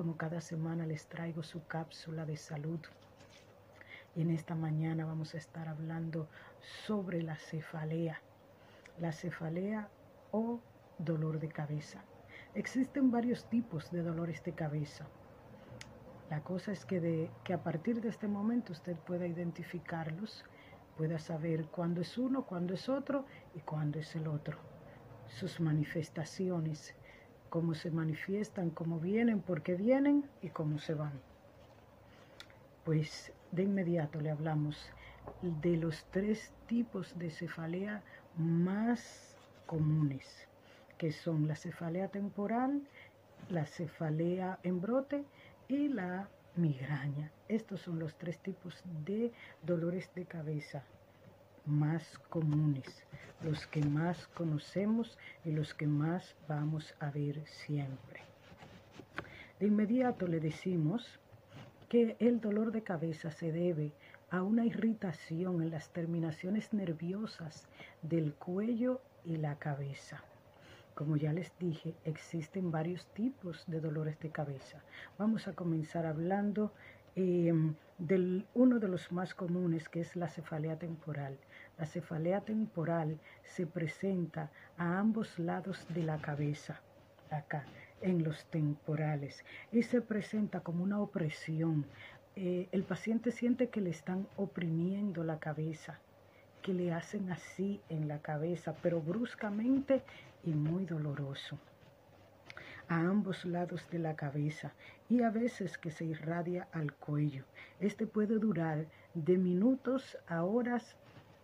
como cada semana les traigo su cápsula de salud. Y en esta mañana vamos a estar hablando sobre la cefalea. La cefalea o dolor de cabeza. Existen varios tipos de dolores de cabeza. La cosa es que, de, que a partir de este momento usted pueda identificarlos, pueda saber cuándo es uno, cuándo es otro y cuándo es el otro. Sus manifestaciones, cómo se manifiestan, cómo vienen, por qué vienen y cómo se van. Pues de inmediato le hablamos de los tres tipos de cefalea más comunes, que son la cefalea temporal, la cefalea en brote y la migraña. Estos son los tres tipos de dolores de cabeza más comunes, los que más conocemos y los que más vamos a ver siempre. De inmediato le decimos que el dolor de cabeza se debe a una irritación en las terminaciones nerviosas del cuello y la cabeza. Como ya les dije, existen varios tipos de dolores de cabeza. Vamos a comenzar hablando eh, de uno de los más comunes, que es la cefalea temporal. La cefalea temporal se presenta a ambos lados de la cabeza, acá, en los temporales, y se presenta como una opresión. Eh, el paciente siente que le están oprimiendo la cabeza, que le hacen así en la cabeza, pero bruscamente y muy doloroso a ambos lados de la cabeza y a veces que se irradia al cuello. Este puede durar de minutos a horas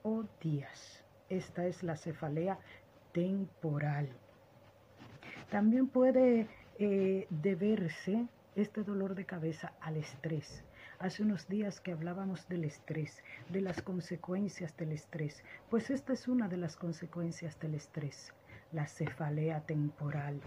o días. Esta es la cefalea temporal. También puede eh, deberse este dolor de cabeza al estrés. Hace unos días que hablábamos del estrés, de las consecuencias del estrés, pues esta es una de las consecuencias del estrés, la cefalea temporal.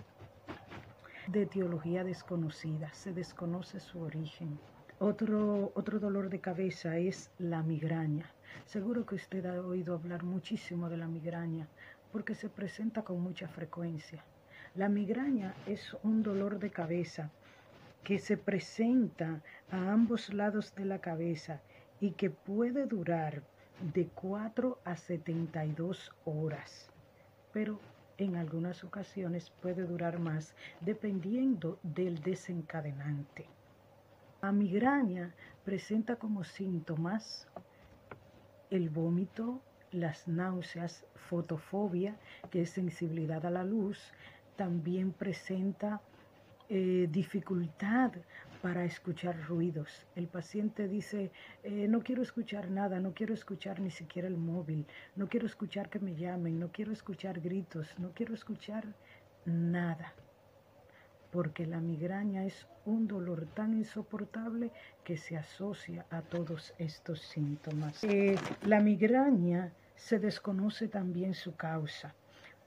De etiología desconocida, se desconoce su origen. Otro, otro dolor de cabeza es la migraña. Seguro que usted ha oído hablar muchísimo de la migraña porque se presenta con mucha frecuencia. La migraña es un dolor de cabeza que se presenta a ambos lados de la cabeza y que puede durar de 4 a 72 horas, pero en algunas ocasiones puede durar más dependiendo del desencadenante. La migraña presenta como síntomas el vómito, las náuseas, fotofobia, que es sensibilidad a la luz, también presenta eh, dificultad para escuchar ruidos. El paciente dice, eh, no quiero escuchar nada, no quiero escuchar ni siquiera el móvil, no quiero escuchar que me llamen, no quiero escuchar gritos, no quiero escuchar nada. Porque la migraña es un dolor tan insoportable que se asocia a todos estos síntomas. Eh, la migraña se desconoce también su causa,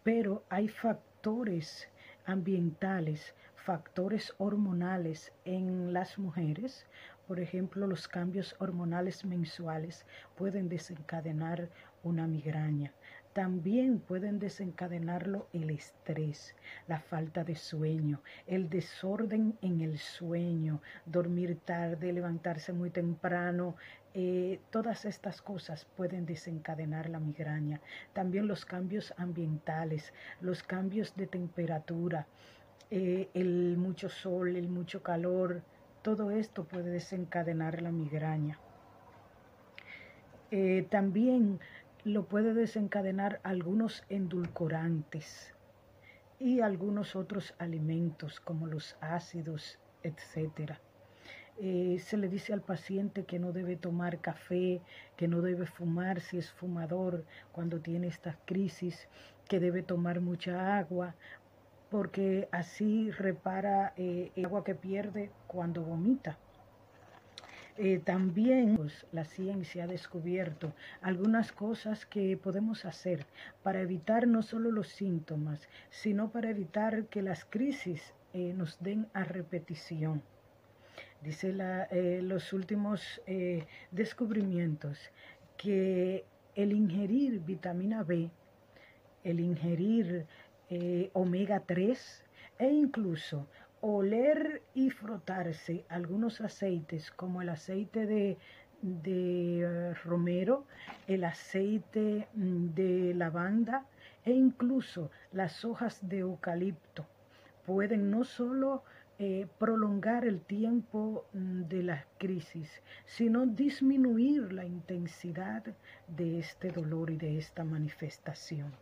pero hay factores ambientales, factores hormonales en las mujeres, por ejemplo, los cambios hormonales mensuales pueden desencadenar una migraña. También pueden desencadenarlo el estrés, la falta de sueño, el desorden en el sueño, dormir tarde, levantarse muy temprano. Eh, todas estas cosas pueden desencadenar la migraña. También los cambios ambientales, los cambios de temperatura, eh, el mucho sol, el mucho calor, todo esto puede desencadenar la migraña. Eh, también lo puede desencadenar algunos endulcorantes y algunos otros alimentos como los ácidos, etc. Eh, se le dice al paciente que no debe tomar café, que no debe fumar si es fumador cuando tiene esta crisis, que debe tomar mucha agua porque así repara eh, el agua que pierde cuando vomita. Eh, también pues, la ciencia ha descubierto algunas cosas que podemos hacer para evitar no solo los síntomas, sino para evitar que las crisis eh, nos den a repetición. Dice los últimos descubrimientos que el ingerir vitamina B, el ingerir eh, omega 3 e incluso oler y frotarse algunos aceites como el aceite de, eh, romero, el aceite mm, de lavanda e incluso las hojas de eucalipto pueden no solo eh, prolongar el tiempo mm, de la crisis, sino disminuir la intensidad de este dolor y de esta manifestación.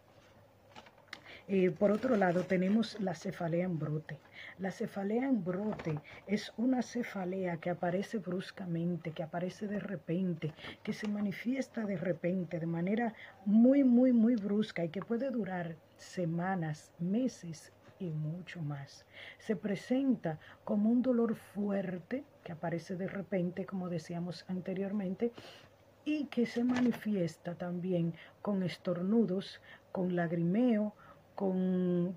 Eh, por otro lado, tenemos la cefalea en brote. La cefalea en brote es una cefalea que aparece bruscamente, que aparece de repente, que se manifiesta de repente, de manera muy, muy, muy brusca y que puede durar semanas, meses y mucho más. Se presenta como un dolor fuerte que aparece de repente, como decíamos anteriormente, y que se manifiesta también con estornudos, con lagrimeo, con,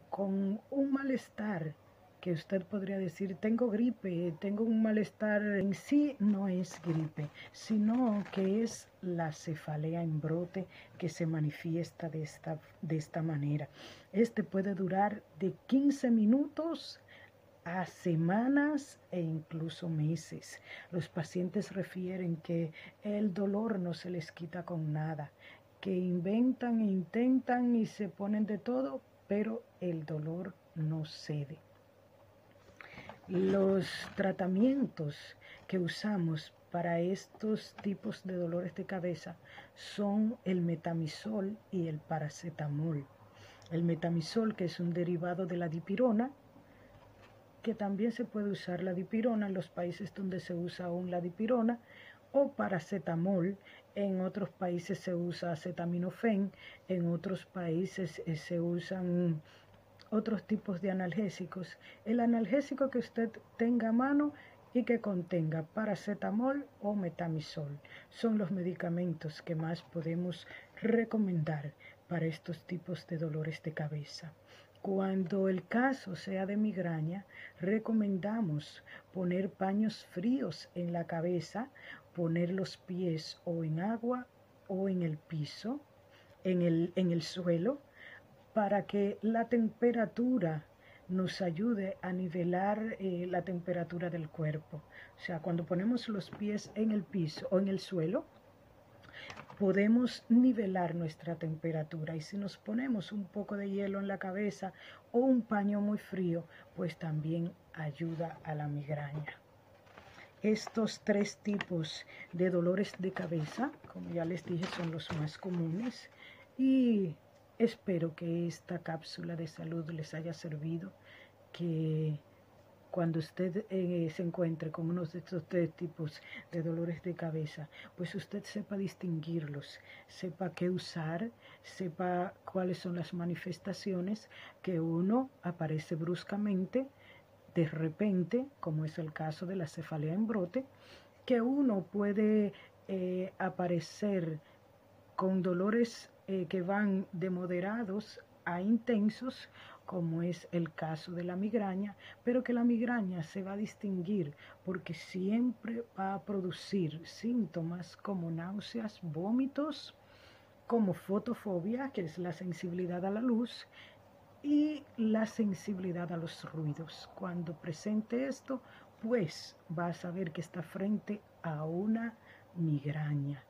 un malestar que usted podría decir, tengo gripe, tengo un malestar, en sí no es gripe, sino que es la cefalea en brote que se manifiesta de esta, de esta manera. Este puede durar de 15 minutos a semanas e incluso meses. Los pacientes refieren que el dolor no se les quita con nada, que inventan, intentan y se ponen de todo, pero el dolor no cede. Los tratamientos que usamos para estos tipos de dolores de cabeza son el metamisol y el paracetamol. El metamisol, que es un derivado de la dipirona, que también se puede usar la dipirona en los países donde se usa aún la dipirona, o paracetamol. En otros países se usa acetaminofén, en otros países eh, se usan otros tipos de analgésicos. El analgésico que usted tenga a mano y que contenga paracetamol o metamisol son los medicamentos que más podemos recomendar para estos tipos de dolores de cabeza. Cuando el caso sea de migraña, recomendamos poner paños fríos en la cabeza, poner los pies o en agua o en el piso, en el, en el suelo, para que la temperatura nos ayude a nivelar eh, la temperatura del cuerpo. O sea, cuando ponemos los pies en el piso o en el suelo, podemos nivelar nuestra temperatura y si nos ponemos un poco de hielo en la cabeza o un paño muy frío, pues también ayuda a la migraña. Estos tres tipos de dolores de cabeza, como ya les dije, son los más comunes y espero que esta cápsula de salud les haya servido, que cuando usted eh, se encuentre con uno de estos tres tipos de dolores de cabeza, pues usted sepa distinguirlos, sepa qué usar, sepa cuáles son las manifestaciones que uno aparece bruscamente, de repente, como es el caso de la cefalea en brote, que uno puede eh, aparecer con dolores eh, que van de moderados a intensos como es el caso de la migraña, pero que la migraña se va a distinguir porque siempre va a producir síntomas como náuseas, vómitos, como fotofobia, que es la sensibilidad a la luz, y la sensibilidad a los ruidos. Cuando presente esto, pues va a saber que está frente a una migraña.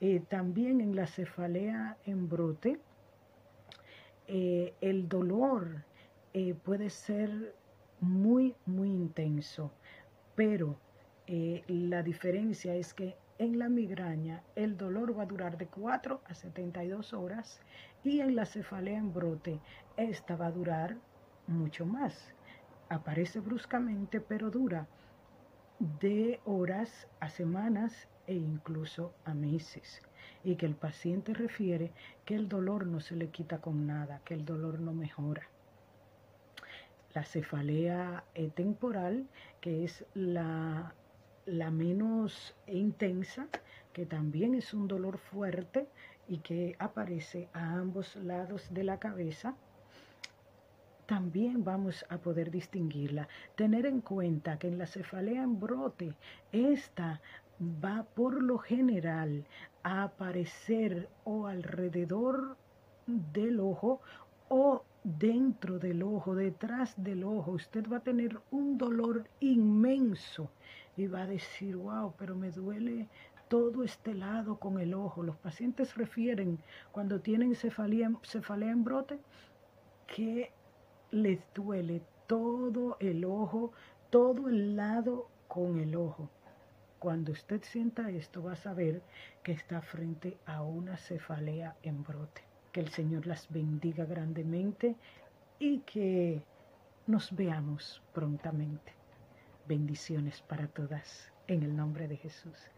Eh, también en la cefalea en brote, eh, el dolor eh, puede ser muy, muy intenso, pero la diferencia es que en la migraña el dolor va a durar de 4 a 72 horas y en la cefalea en brote esta va a durar mucho más. Aparece bruscamente, pero dura de horas a semanas e incluso a meses y que el paciente refiere que el dolor no se le quita con nada, que el dolor no mejora. La cefalea temporal, que es la, la menos intensa, que también es un dolor fuerte y que aparece a ambos lados de la cabeza, también vamos a poder distinguirla. Tener en cuenta que en la cefalea en brote, esta va por lo general a aparecer o alrededor del ojo o dentro del ojo, detrás del ojo, usted va a tener un dolor inmenso y va a decir, wow, pero me duele todo este lado con el ojo. Los pacientes refieren cuando tienen cefalea, cefalea en brote que les duele todo el ojo, todo el lado con el ojo. Cuando usted sienta esto va a saber que está frente a una cefalea en brote. Que el Señor las bendiga grandemente y que nos veamos prontamente. Bendiciones para todas en el nombre de Jesús.